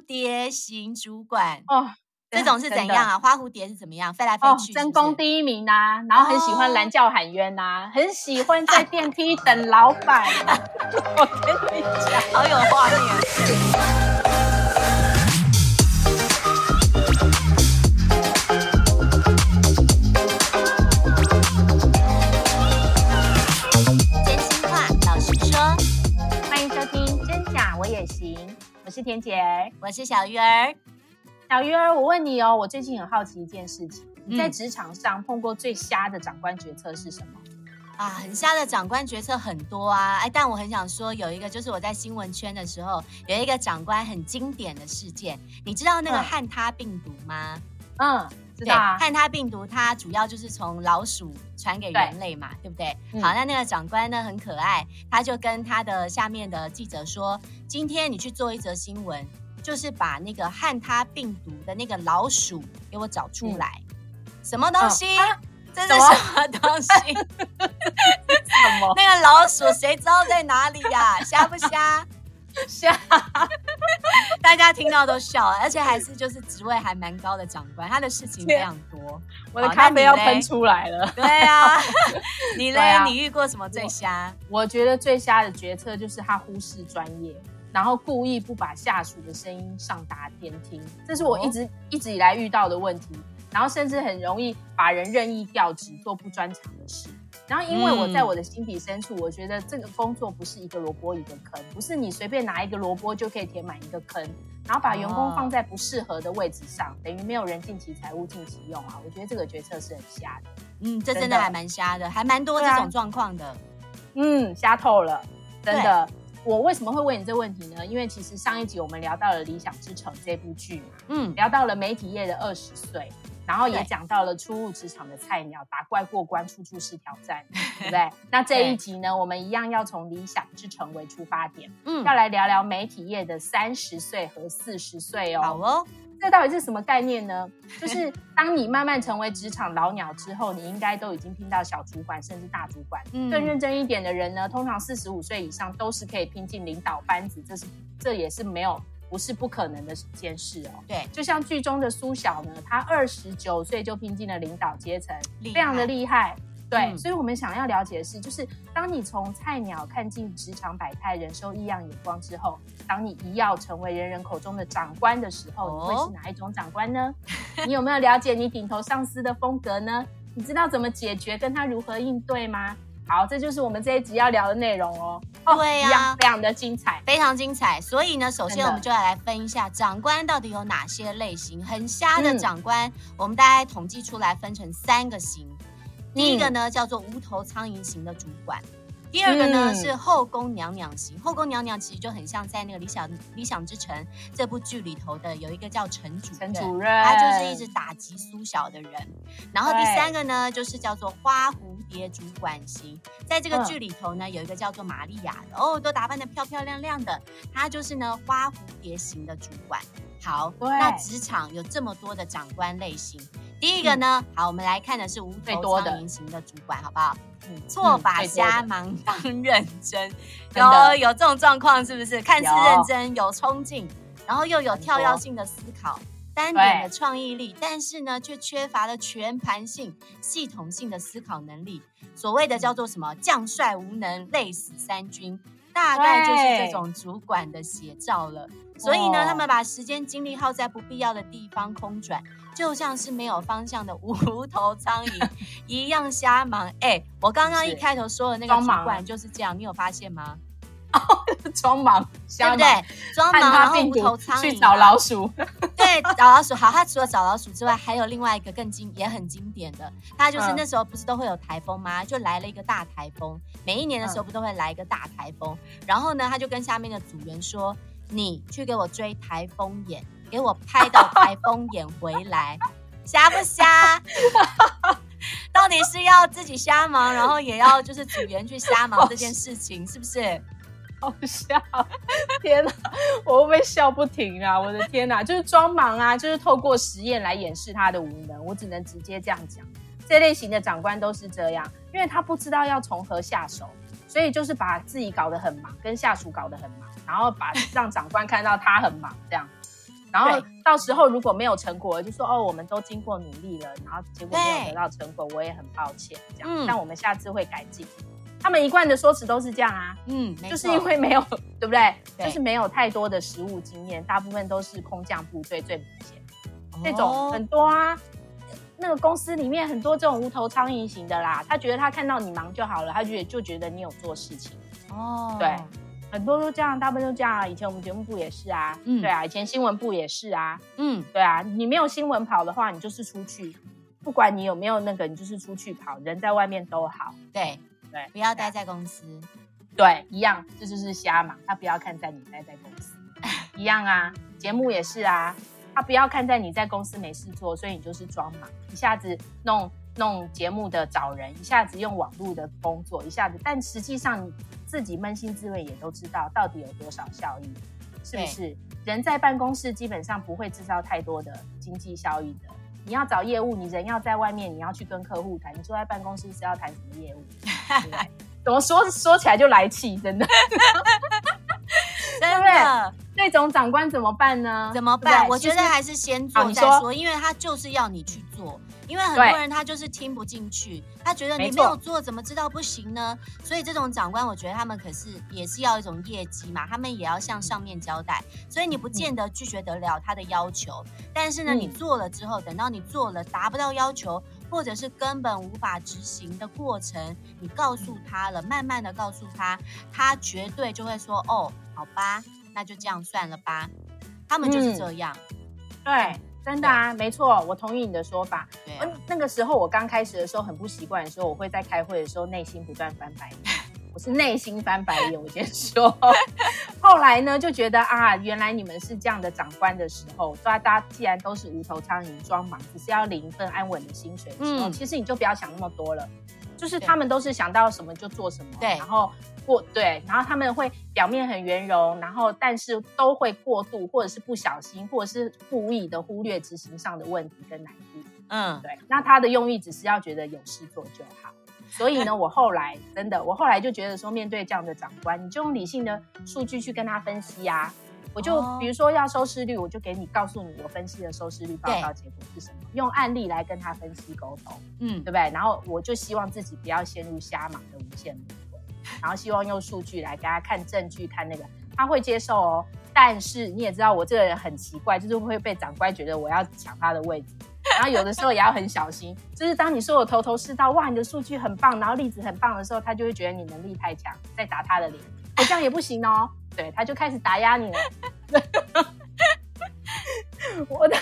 蝶型主管哦。这种是怎样啊？花蝴蝶是怎么样？飞来飞去争功第一名啊，然后很喜欢蓝叫喊冤呐，很喜欢在电梯等老板。我跟你讲，好有画面。是田姐儿，我是小鱼儿。小鱼儿，我问你哦，我最近很好奇一件事情，你在职场上碰过最瞎的长官决策是什么？啊，很瞎的长官决策很多啊，哎，但我很想说有一个，就是我在新闻圈的时候，有一个长官很经典的事件，你知道那个汉他病毒吗？嗯，知道啊。汉他病毒它主要就是从老鼠传给人类嘛，对，对不对？嗯。好，那那个长官呢很可爱，他就跟他的下面的记者说，今天你去做一则新闻。就是把那个汉他病毒的那个老鼠给我找出来，嗯、什么东西？哦啊、这是什么东西？什么？那个老鼠谁知道在哪里呀、啊？瞎不瞎？瞎！大家听到都笑了，而且还是就是职位还蛮高的长官，他的事情非常多。我的咖啡要喷出来了。对啊，你嘞？你遇过什么最瞎？我，我觉得最瞎的决策就是他忽视专业。然后故意不把下属的声音上达天听，这是我一直、哦、一直以来遇到的问题。然后甚至很容易把人任意调职，做不专长的事。然后因为我在我的心底深处，嗯、我觉得这个工作不是一个萝卜一个坑，不是你随便拿一个萝卜就可以填满一个坑。然后把员工放在不适合的位置上，哦、等于没有人尽其才，物尽其用啊！我觉得这个决策是很瞎的。嗯，这真的还蛮瞎的，还蛮多这种状况的。嗯，瞎透了，真的。我为什么会问你这问题呢？因为其实上一集我们聊到了《理想之城》这部剧嘛，嗯，聊到了媒体业的二十岁，然后也讲到了初入职场的菜鸟打怪过关，处处是挑战，对不对？那这一集呢，我们一样要从《理想之城》为出发点，嗯，要来聊聊媒体业的三十岁和四十岁哦。好哦。这到底是什么概念呢？就是 当你慢慢成为职场老鸟之后，你应该都已经拼到小主管甚至大主管。嗯，更认真一点的人呢，通常四十五岁以上都是可以拼进领导班子，这是这也是没有不是不可能的一件事哦。对，就像剧中的苏小呢，他二十九岁就拼进了领导阶层，非常的厉害。对，嗯、所以我们想要了解的是，就是当你从菜鸟看尽职场百态、人受异样眼光之后，当你一要成为人人口中的长官的时候，你会是哪一种长官呢？哦、你有没有了解你顶头上司的风格呢？你知道怎么解决，跟他如何应对吗？好，这就是我们这一集要聊的内容哦。对呀、啊，非常的精彩，非常精彩。所以呢，首先我们就要来分一下长官到底有哪些类型。很瞎的长官，嗯、我们大概统计出来分成三个型。第一个呢，叫做无头苍蝇型的主管，第二个呢、嗯、是后宫娘娘型。后宫娘娘其实就很像在那个理想《理想之城》这部剧里头的有一个叫陈主任，陈主任，他就是一直打击苏小的人。然后第三个呢，就是叫做花蝴蝶主管型，在这个剧里头呢，有一个叫做玛利亚的哦，都打扮的漂漂亮亮的，她就是呢花蝴蝶型的主管。好，那职场有这么多的长官类型。第一个呢，好，我们来看的是无头苍蝇型的主管，好不好？嗯，错把瞎忙 当认真，有有这种状况是不是？看似认真，有冲劲，然后又有跳跃性的思考，单点的创意力，但是呢，却缺乏了全盘性、系统性的思考能力。所谓的叫做什么？将帅无能，累死三军，大概就是这种主管的写照了。所以呢，他们把时间精力耗在不必要的地方空转。就像是没有方向的无头苍蝇 一样瞎忙。哎、欸，我刚刚一开头说的那个主管就是这样，你有发现吗？哦，装忙，对不对？装忙，然后无头苍蝇去找老鼠。对，找老鼠。好，他除了找老鼠之外，还有另外一个更经也很经典的，他就是那时候不是都会有台风吗？就来了一个大台风。每一年的时候不都会来一个大台风？然后呢，他就跟下面的组员说：“你去给我追台风眼。”给我拍到台风眼回来，瞎不瞎？到底是要自己瞎忙，然后也要就是组员去瞎忙这件事情，是不是？好笑！天哪，我会不会笑不停啊？我的天哪，就是装忙啊，就是透过实验来掩饰他的无能。我只能直接这样讲，这类型的长官都是这样，因为他不知道要从何下手，所以就是把自己搞得很忙，跟下属搞得很忙，然后把让长官看到他很忙 这样。然后到时候如果没有成果，就说哦，我们都经过努力了，然后结果没有得到成果，我也很抱歉，这样。嗯、但我们下次会改进。他们一贯的说辞都是这样啊，嗯，就是因为没有，对不对？对，就是没有太多的实务经验，大部分都是空降部队最明显。这、哦、种很多啊，那个公司里面很多这种无头苍蝇型的啦，他觉得他看到你忙就好了，他觉得就觉得你有做事情。哦，对，很多都这样，大部分都这样啊。以前我们节目部也是啊，嗯，对啊，以前新闻部也是啊，嗯，对啊，你没有新闻跑的话，你就是出去，不管你有没有那个，你就是出去跑，人在外面都好。对。对，不要待在公司。对，一样，这就是瞎忙。他不要看在你待在公司，一样啊。节目也是啊，他不要看在你在公司没事做，所以你就是装忙，一下子弄弄节目的找人，一下子用网络的工作，一下子，但实际上你自己扪心自问也都知道，到底有多少效益，是不是？人在办公室基本上不会制造太多的经济效益的。你要找业务，你人要在外面，你要去跟客户谈。你坐在办公室是要谈什么业务？怎么说说起来就来气，真的，真的。那种长官怎么办呢？怎么办？我觉得还是先做再说，说，因为他就是要你去做。因为很多人他就是听不进去，他觉得你没有做，怎么知道不行呢？所以这种长官，我觉得他们可是也是要一种业绩嘛，他们也要向上面交代。所以你不见得拒绝得了他的要求，但是呢，你做了之后，等到你做了达不到要求，或者是根本无法执行的过程，你告诉他了，慢慢的告诉他，他绝对就会说：“哦，好吧，那就这样算了吧。”他们就是这样，对。真的啊，没错，我同意你的说法。对、啊，那个时候我刚开始的时候很不习惯的时候，我会在开会的时候内心不断翻白眼。我是内心翻白眼，我先说。后来呢，就觉得啊，原来你们是这样的长官的时候，大家既然都是无头苍蝇装忙，只是要领一份安稳的薪水的时候，嗯，其实你就不要想那么多了。就是他们都是想到什么就做什么，对，然后过对，然后他们会表面很圆融，然后但是都会过度或者是不小心或者是故意的忽略执行上的问题跟难度。嗯，对，那他的用意只是要觉得有事做就好。所以呢，我后来真的，我后来就觉得说，面对这样的长官，你就用理性的数据去跟他分析啊。我就比如说要收视率，我就给你告诉你我分析的收视率报告结果是什么，用案例来跟他分析沟通，嗯，对不对？然后我就希望自己不要陷入瞎忙的无限轮回，然后希望用数据来给他看证据，看那个他会接受哦。但是你也知道我这个人很奇怪，就是会被长官觉得我要抢他的位置，然后有的时候也要很小心，就是当你说我头头是道，哇，你的数据很棒，然后例子很棒的时候，他就会觉得你能力太强，再打他的脸，我这样也不行哦。对，他就开始打压你了。我的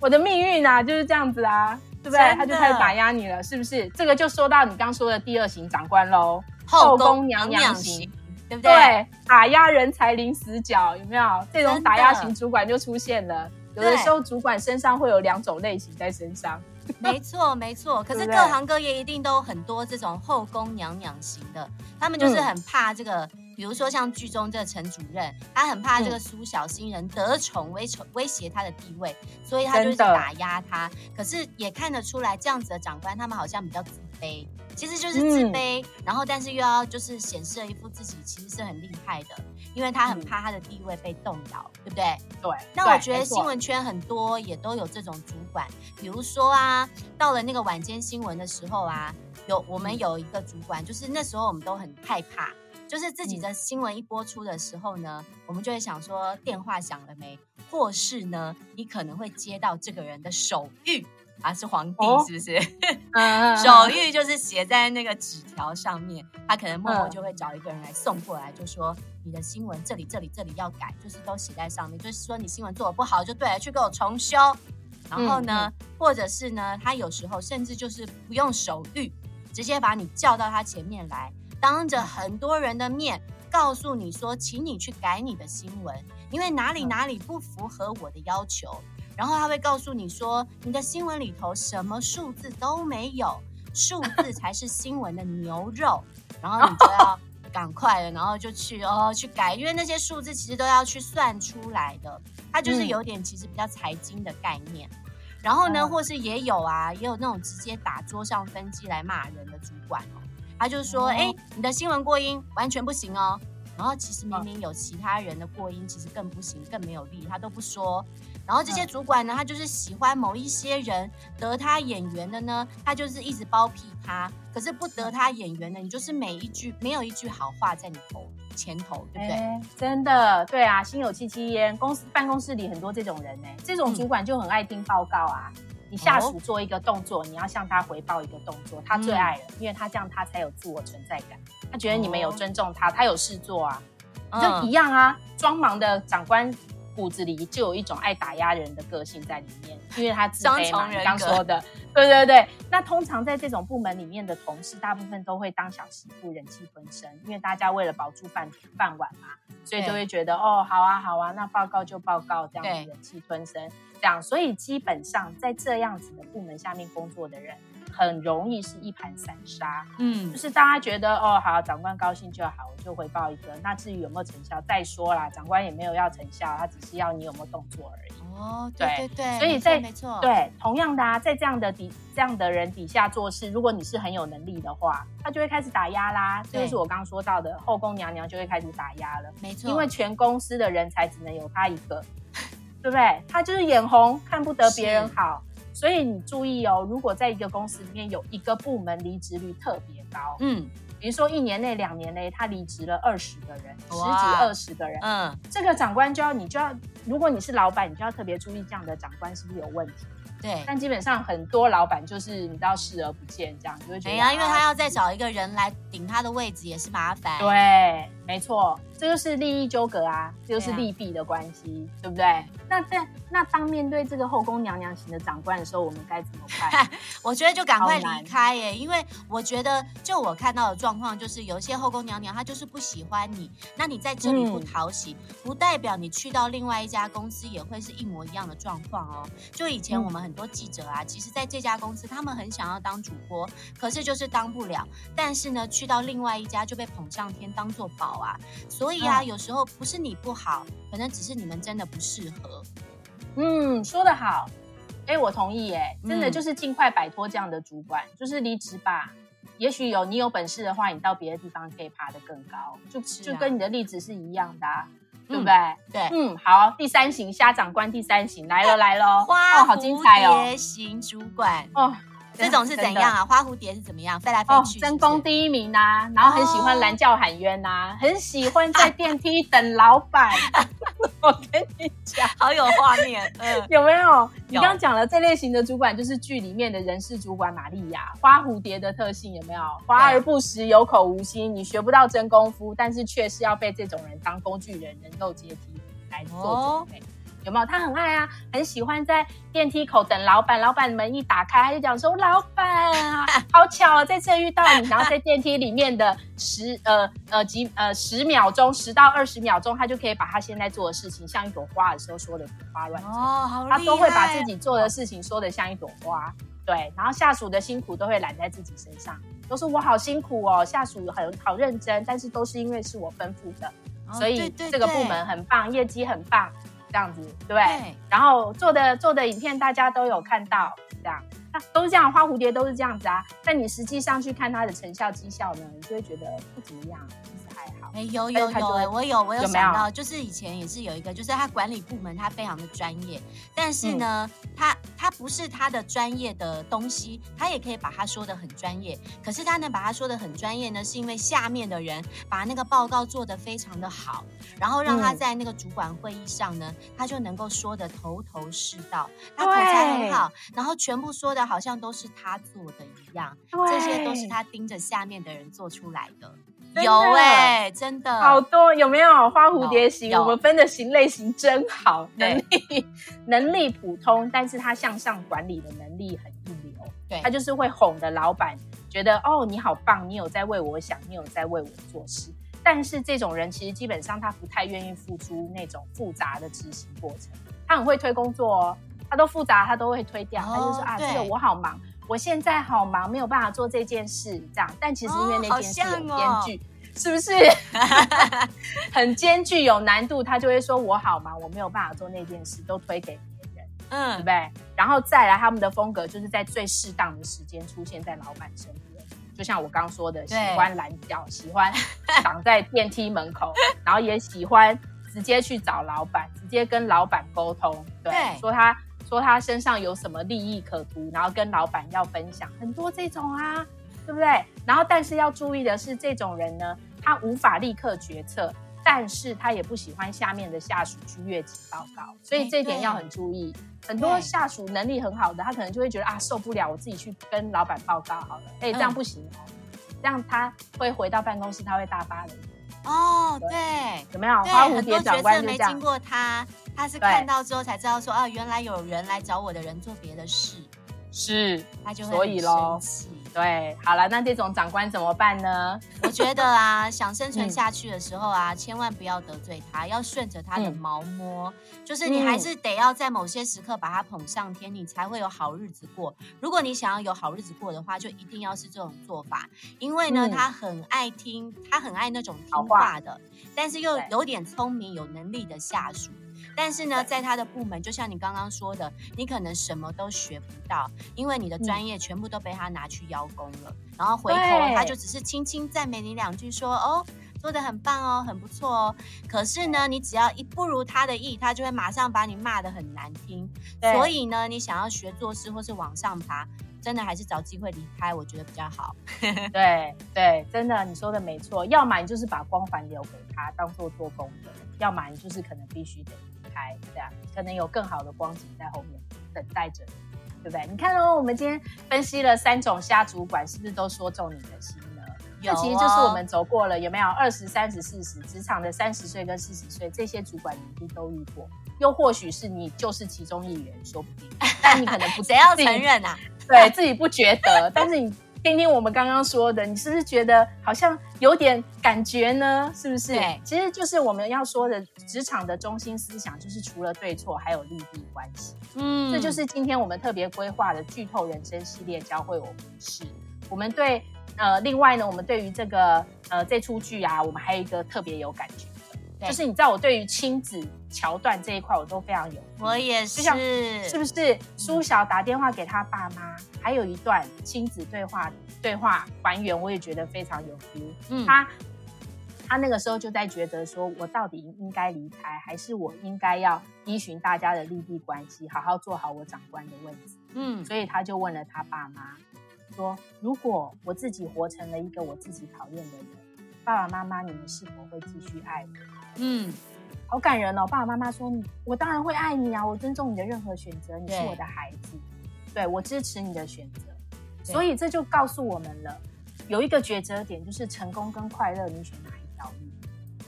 我的命运啊，就是这样子啊，对不对？他就开始打压你了，是不是？这个就说到你刚说的第二型长官喽，后宫娘娘型，对不对？对，打压人才零死角，有没有？这种打压型主管就出现了。有的时候主管身上会有两种类型在身上。没错，没错。可是各行各业一定都很多这种后宫娘娘型的，他们就是很怕这个。嗯比如说像剧中这个陈主任，他很怕这个苏小新人得宠威宠威胁他的地位，所以他就是打压他。可是也看得出来，这样子的长官他们好像比较自卑，其实就是自卑，嗯、然后但是又要就是显示了一副自己其实是很厉害的，因为他很怕他的地位被动摇，对不对？对。那我觉得新闻圈很多也都有这种主管，比如说啊，到了那个晚间新闻的时候啊，有我们有一个主管，就是那时候我们都很害怕。就是自己的新闻一播出的时候呢，嗯、我们就会想说电话响了没，或是呢，你可能会接到这个人的手谕啊，是皇帝是不是？哦、手谕就是写在那个纸条上面，他可能默默就会找一个人来送过来，就说你的新闻这里这里这里要改，就是都写在上面，就是说你新闻做的不好就对了，去给我重修。然后呢，嗯嗯、或者是呢，他有时候甚至就是不用手谕，直接把你叫到他前面来。当着很多人的面告诉你说，请你去改你的新闻，因为哪里哪里不符合我的要求。然后他会告诉你说，你的新闻里头什么数字都没有，数字才是新闻的牛肉。然后你就要赶快的，然后就去哦去改，因为那些数字其实都要去算出来的。它就是有点其实比较财经的概念。然后呢，或是也有啊，也有那种直接打桌上分机来骂人的主管哦。他就说：“哎、欸，你的新闻过音完全不行哦。”然后其实明明有其他人的过音，其实更不行，更没有力，他都不说。然后这些主管呢，他就是喜欢某一些人，得他眼缘的呢，他就是一直包庇他。可是不得他眼缘的，你就是每一句没有一句好话在你头前头，对不对？欸、真的，对啊，心有戚戚焉。公司办公室里很多这种人呢，这种主管就很爱听报告啊。嗯、你下属做一个动作，你要向他回报一个动作，他最爱了，嗯、因为他这样他才有自我存在感。他觉得你们有尊重他，他有事做啊，就一样啊。装忙的长官骨子里就有一种爱打压人的个性在里面，因为他自卑嘛。你刚说的，对对对。那通常在这种部门里面的同事，大部分都会当小媳妇，忍气吞声，因为大家为了保住饭饭碗嘛，所以就会觉得哦，好啊好啊，那报告就报告，这样子忍气吞声，这样。所以基本上在这样子的部门下面工作的人。很容易是一盘散沙，嗯，就是大家觉得哦，好，长官高兴就好，我就回报一个。那至于有没有成效，再说啦。长官也没有要成效，他只是要你有没有动作而已。哦，对对对，所以在没错，对，同样的啊，在这样的底这样的人底下做事，如果你是很有能力的话，他就会开始打压啦。这就是我刚刚说到的后宫娘娘就会开始打压了。没错，因为全公司的人才只能有他一个，对不对？他就是眼红，看不得别人好。所以你注意哦，如果在一个公司里面有一个部门离职率特别高，嗯，比如说一年内、两年内他离职了二十个人，十几二十个人，嗯，这个长官就要你就要，如果你是老板，你就要特别注意这样的长官是不是有问题。对，但基本上很多老板就是你知道视而不见这样，就会觉得。对啊，因为他要再找一个人来顶他的位置也是麻烦。对，没错，这就是利益纠葛啊，这就是利弊的关系，对，啊、对不对？那在那当面对这个后宫娘娘型的长官的时候，我们该怎么办？我觉得就赶快离开耶，因为我觉得就我看到的状况就是，有一些后宫娘娘她就是不喜欢你，那你在这里不讨喜，嗯、不代表你去到另外一家公司也会是一模一样的状况哦。就以前我们很。很多记者啊，其实在这家公司，他们很想要当主播，可是就是当不了。但是呢，去到另外一家就被捧上天，当做宝啊。所以啊，嗯、有时候不是你不好，可能只是你们真的不适合。嗯，说得好。哎，我同意。哎，真的就是尽快摆脱这样的主管，嗯、就是离职吧。也许有你有本事的话，你到别的地方可以爬得更高。就、啊、就跟你的例子是一样的、啊。对不对？对，嗯，好，第三型虾长官，第三型来了 来了，花蝴蝶型主管哦，这种是怎样啊？花蝴蝶是怎么样？飞来飞去，争功第一名呐，然后很喜欢拦叫喊冤呐，很喜欢在电梯等老板。我跟你讲，好有画面，嗯，有没有？你刚刚讲了这类型的主管，就是剧里面的人事主管玛利亚，花蝴蝶的特性有没有？华而不实，有口无心，你学不到真功夫，但是却是要被这种人当工具人，人肉阶梯来做准备。有没有？他很爱啊，很喜欢在电梯口等老板。老板门一打开，他就讲说：“老板啊，好巧啊，这次遇到你。”然后在电梯里面的十呃呃几呃十秒钟，十到二十秒钟，他就可以把他现在做的事情，像一朵花的时候说的花乱哦。他都会把自己做的事情说的像一朵花，对。然后下属的辛苦都会揽在自己身上，都是我好辛苦哦，下属很好认真，但是都是因为是我吩咐的，所以这个部门很棒，业绩很棒。这样子对，对，然后做的做的影片大家都有看到，这样，那都是这样，花蝴蝶都是这样子啊。但你实际上去看它的成效绩效呢，你就会觉得不怎么样。哎，有有有，我有我有想到，就是以前也是有一个，就是他管理部门他非常的专业，但是呢，他他不是他的专业的东西，他也可以把他说的很专业。可是他能把他说的很专业呢，是因为下面的人把那个报告做的非常的好，然后让他在那个主管会议上呢，他就能够说的头头是道，他口才很好，然后全部说的好像都是他做的一样，这些都是他盯着下面的人做出来的。有哎、欸，真的好多，有没有花蝴蝶型？我们分的型类型真好，能力 能力普通，但是他向上管理的能力很一流。对，他就是会哄的老板觉得哦，你好棒，你有在为我想，你有在为我做事。但是这种人其实基本上他不太愿意付出那种复杂的执行过程，他很会推工作哦，他都复杂他都会推掉，哦、他就说啊，这个我好忙。我现在好忙，没有办法做这件事，这样。但其实因为那件事很艰巨，哦哦、是不是？很艰巨有难度，他就会说我好忙，我没有办法做那件事，都推给别人，嗯，对不对？然后再来，他们的风格就是在最适当的时间出现在老板身边，就像我刚说的，喜欢拦脚，喜欢挡在电梯门口，然后也喜欢直接去找老板，直接跟老板沟通，对，对说他说他身上有什么利益可图，然后跟老板要分享，很多这种啊，对不对？然后但是要注意的是，这种人呢，他无法立刻决策。但是他也不喜欢下面的下属去越级报告，所以这一点要很注意。很多下属能力很好的，他可能就会觉得啊，受不了，我自己去跟老板报告好了。哎，这样不行哦，这样他会回到办公室，他会大发雷霆。哦，对，有没有？花蝴蝶长官没经过他，他是看到之后才知道说啊，原来有人来找我的人做别的事，是，他就会很生气。对，好了，那这种长官怎么办呢？我觉得啊，想生存下去的时候啊，嗯、千万不要得罪他，要顺着他的毛摸，嗯、就是你还是得要在某些时刻把他捧上天，你才会有好日子过。如果你想要有好日子过的话，就一定要是这种做法，因为呢，嗯、他很爱听，他很爱那种听话的，话但是又有点聪明、有能力的下属。但是呢，在他的部门，就像你刚刚说的，你可能什么都学不到，因为你的专业全部都被他拿去邀功了。然后回头他就只是轻轻赞美你两句说，说哦，做的很棒哦，很不错哦。可是呢，你只要一不如他的意，他就会马上把你骂得很难听。所以呢，你想要学做事或是往上爬，真的还是找机会离开，我觉得比较好。对对，真的你说的没错。要么你就是把光环留给他，当做做功德；要么你就是可能必须得。开这样，可能有更好的光景在后面等待着你，对不对？你看哦，我们今天分析了三种虾主管，是不是都说中你的心呢？有、哦，这其实就是我们走过了，有没有？二十、三十、四十，职场的三十岁跟四十岁，这些主管你一定都遇过，又或许是你就是其中一员，说不定。但你可能不谁要承认啊？对自己不觉得，但是你。听听我们刚刚说的，你是不是觉得好像有点感觉呢？是不是？对，其实就是我们要说的职场的中心思想，就是除了对错，还有利弊关系。嗯，这就是今天我们特别规划的剧透人生系列，教会我们是。我们对呃，另外呢，我们对于这个呃这出剧啊，我们还有一个特别有感觉。对就是你知道，我对于亲子桥段这一块，我都非常有。我也是，是不是？苏小打电话给他爸妈，嗯、还有一段亲子对话，对话还原，我也觉得非常有 feel。嗯，他他那个时候就在觉得说，我到底应该离开，还是我应该要依循大家的利弊关系，好好做好我长官的位置？嗯，所以他就问了他爸妈，说：如果我自己活成了一个我自己讨厌的人，爸爸妈妈，你们是否会继续爱我？嗯，好感人哦！爸爸妈妈说：“我当然会爱你啊，我尊重你的任何选择，你是我的孩子，对，对我支持你的选择。所以这就告诉我们了，有一个抉择点，就是成功跟快乐，你选哪一条路？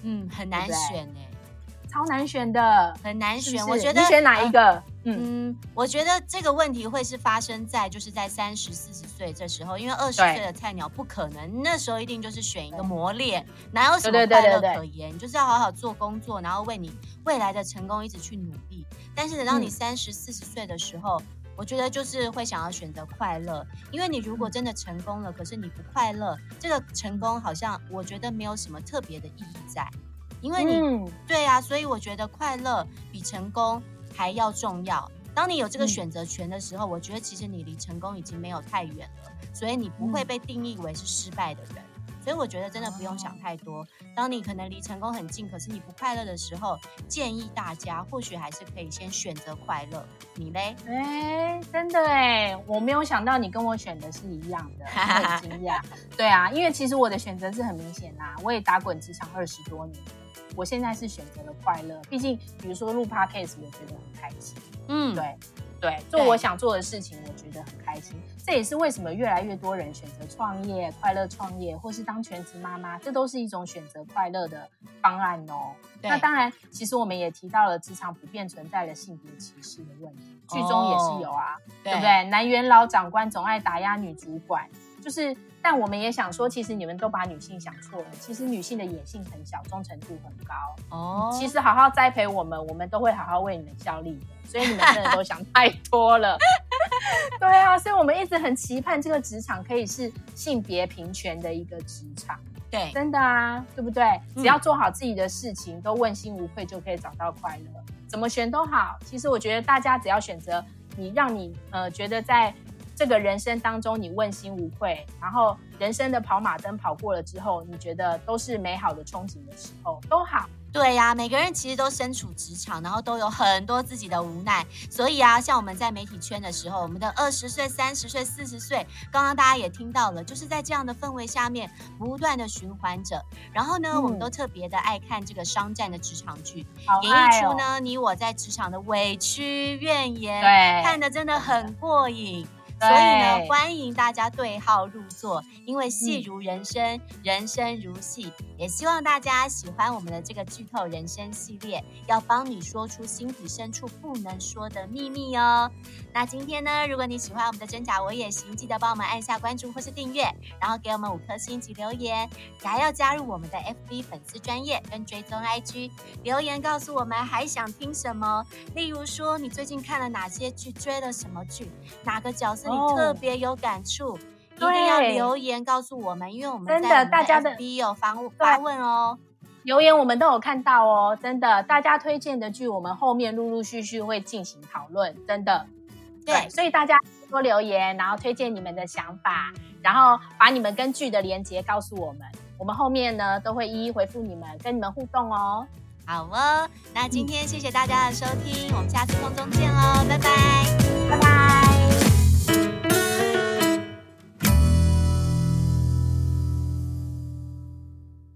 嗯，很难选哎。”超难选的，很难选。是是我觉得你选哪一个？呃、嗯，嗯，我觉得这个问题会是发生在就是在三十四十岁这时候，因为二十岁的菜鸟不可能，那时候一定就是选一个磨练，哪有什么快乐可言？就是要好好做工作，然后为你未来的成功一直去努力。但是等到你三十四十岁的时候，嗯、我觉得就是会想要选择快乐，因为你如果真的成功了，可是你不快乐，这个成功好像我觉得没有什么特别的意义在。因为你、嗯、对啊，所以我觉得快乐比成功还要重要。当你有这个选择权的时候，嗯、我觉得其实你离成功已经没有太远了，所以你不会被定义为是失败的人。嗯、所以我觉得真的不用想太多。当你可能离成功很近，可是你不快乐的时候，建议大家或许还是可以先选择快乐。你嘞？哎，真的哎，我没有想到你跟我选的是一样的，很惊讶。对啊，因为其实我的选择是很明显啦，我也打滚职场二十多年。我现在是选择了快乐，毕竟比如说录 podcast，我觉得很开心。嗯，对对，做我想做的事情，我觉得很开心。这也是为什么越来越多人选择创业、快乐创业，或是当全职妈妈，这都是一种选择快乐的方案哦。那当然，其实我们也提到了职场普遍存在的性别歧视的问题，剧中也是有啊，哦、对不对？男元老长官总爱打压女主管。就是，但我们也想说，其实你们都把女性想错了。其实女性的野性很小，忠诚度很高。哦，其实好好栽培我们，我们都会好好为你们效力的。所以你们真的都想太多了。对啊，所以我们一直很期盼这个职场可以是性别平权的一个职场。对，真的啊，对不对？只要做好自己的事情，嗯、都问心无愧，就可以找到快乐。怎么选都好。其实我觉得大家只要选择你，让你呃觉得在。这个人生当中你问心无愧，然后人生的跑马灯跑过了之后，你觉得都是美好的憧憬的时候，都好。对呀、啊，每个人其实都身处职场，然后都有很多自己的无奈。所以啊，像我们在媒体圈的时候，我们的二十岁、三十岁、四十岁，刚刚大家也听到了，就是在这样的氛围下面不断的循环着。然后呢，嗯、我们都特别的爱看这个商战的职场剧，哦、演绎出呢你我在职场的委屈怨言，对看的真的很过瘾。所以呢，欢迎大家对号入座，因为戏如人生，嗯、人生如戏，也希望大家喜欢我们的这个剧透人生系列，要帮你说出心底深处不能说的秘密哦。那今天呢，如果你喜欢我们的真假我也行，记得帮我们按下关注或是订阅，然后给我们五颗星及留言，还要加入我们的 FB 粉丝专业跟追踪 IG，留言告诉我们还想听什么，例如说你最近看了哪些剧，追了什么剧，哪个角色。你特别有感触，一定要留言告诉我们，因为我们真的大家的 FB 有发发问哦，留言我们都有看到哦，真的，大家推荐的剧，我们后面陆陆续续会进行讨论，真的，对，所以大家多留言，然后推荐你们的想法，然后把你们跟剧的连接告诉我们，我们后面呢都会一一回复你们，跟你们互动哦。好哦，那今天谢谢大家的收听，我们下次空中见喽，拜拜，拜拜。